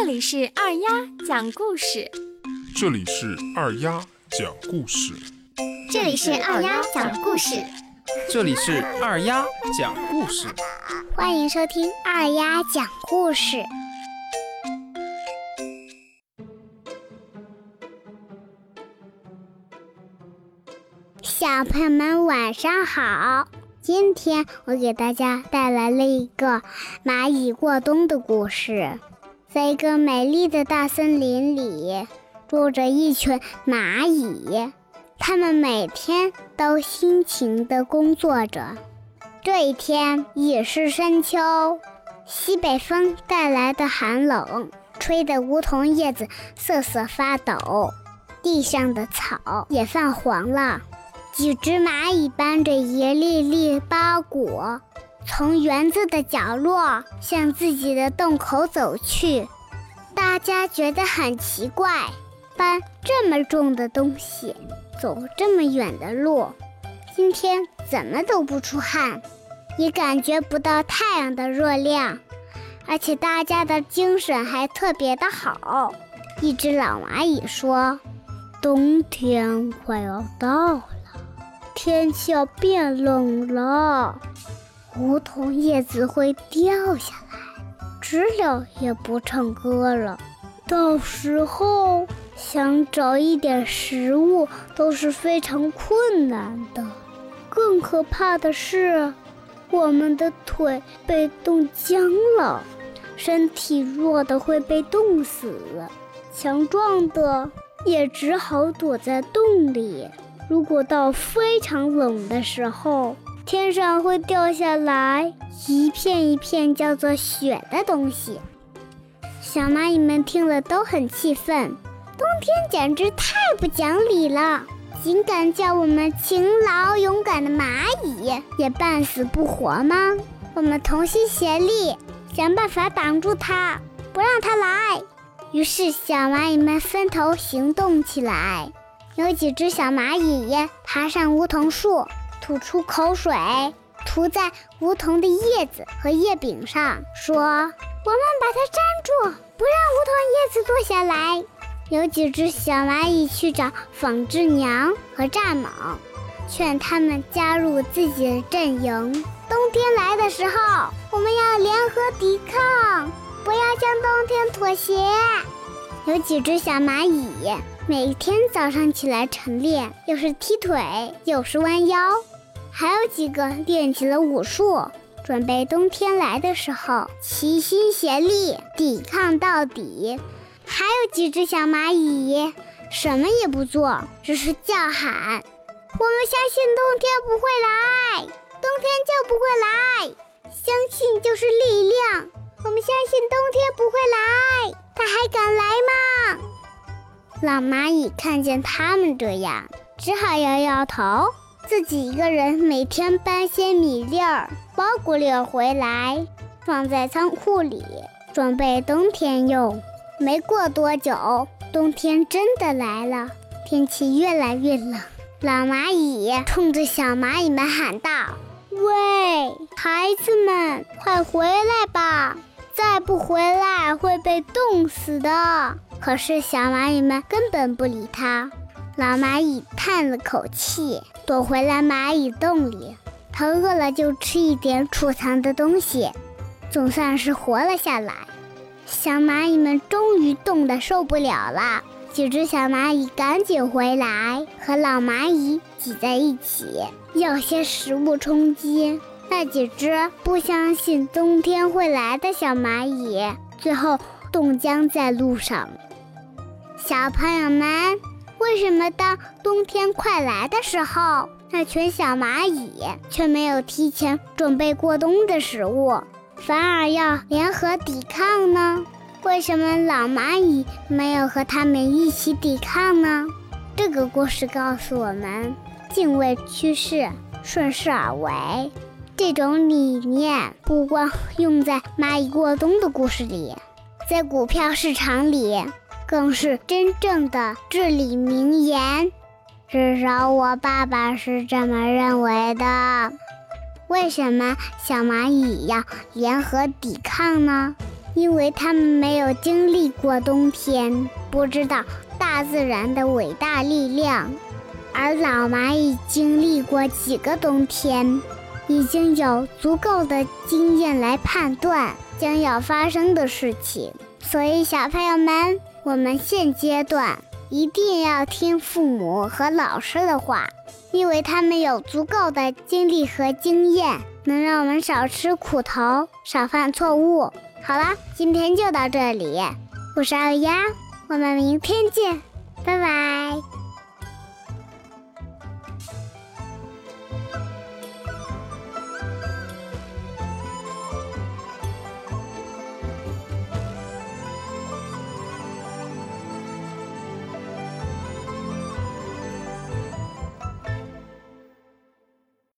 这里是二丫讲故事，这里是二丫讲故事，这里是二丫讲故事，这里是二丫讲故事，欢迎收听二丫讲故事。小朋友们晚上好，今天我给大家带来了一个蚂蚁过冬的故事。在一个美丽的大森林里，住着一群蚂蚁，它们每天都辛勤地工作着。这一天已是深秋，西北风带来的寒冷，吹得梧桐叶子瑟瑟发抖，地上的草也泛黄了。几只蚂蚁搬着一粒粒包裹。从园子的角落向自己的洞口走去，大家觉得很奇怪，搬这么重的东西，走这么远的路，今天怎么都不出汗，也感觉不到太阳的热量，而且大家的精神还特别的好。一只老蚂蚁说：“冬天快要到了，天气要变冷了。”梧桐叶子会掉下来，知了也不唱歌了。到时候想找一点食物都是非常困难的。更可怕的是，我们的腿被冻僵了，身体弱的会被冻死，强壮的也只好躲在洞里。如果到非常冷的时候，天上会掉下来一片一片叫做雪的东西，小蚂蚁们听了都很气愤。冬天简直太不讲理了，竟敢叫我们勤劳勇敢的蚂蚁也半死不活吗？我们同心协力，想办法挡住它，不让它来。于是小蚂蚁们分头行动起来，有几只小蚂蚁爬上梧桐树。吐出口水，涂在梧桐的叶子和叶柄上，说：“我们把它粘住，不让梧桐叶子落下来。”有几只小蚂蚁去找纺织娘和蚱蜢，劝他们加入自己的阵营。冬天来的时候，我们要联合抵抗，不要向冬天妥协。有几只小蚂蚁每天早上起来晨练，又是踢腿，又是弯腰。还有几个练起了武术，准备冬天来的时候齐心协力抵抗到底。还有几只小蚂蚁什么也不做，只是叫喊：“我们相信冬天不会来，冬天就不会来。相信就是力量，我们相信冬天不会来，它还敢来吗？”老蚂蚁看见他们这样，只好摇摇头。自己一个人每天搬些米粒儿、包谷粒回来，放在仓库里，准备冬天用。没过多久，冬天真的来了，天气越来越冷。老蚂蚁冲着小蚂蚁们喊道：“喂，孩子们，快回来吧！再不回来会被冻死的。”可是小蚂蚁们根本不理它。老蚂蚁叹了口气，躲回了蚂蚁洞里。它饿了就吃一点储藏的东西，总算是活了下来。小蚂蚁们终于冻得受不了了，几只小蚂蚁赶紧回来，和老蚂蚁挤在一起，要些食物充饥。那几只不相信冬天会来的小蚂蚁，最后冻僵在路上。小朋友们。为什么当冬天快来的时候，那群小蚂蚁却没有提前准备过冬的食物，反而要联合抵抗呢？为什么老蚂蚁没有和他们一起抵抗呢？这个故事告诉我们：敬畏趋势，顺势而为。这种理念不光用在蚂蚁过冬的故事里，在股票市场里。更是真正的至理名言，至少我爸爸是这么认为的。为什么小蚂蚁要联合抵抗呢？因为他们没有经历过冬天，不知道大自然的伟大力量。而老蚂蚁经历过几个冬天，已经有足够的经验来判断将要发生的事情。所以，小朋友们，我们现阶段一定要听父母和老师的话，因为他们有足够的经历和经验，能让我们少吃苦头，少犯错误。好啦，今天就到这里，我是二丫，我们明天见，拜拜。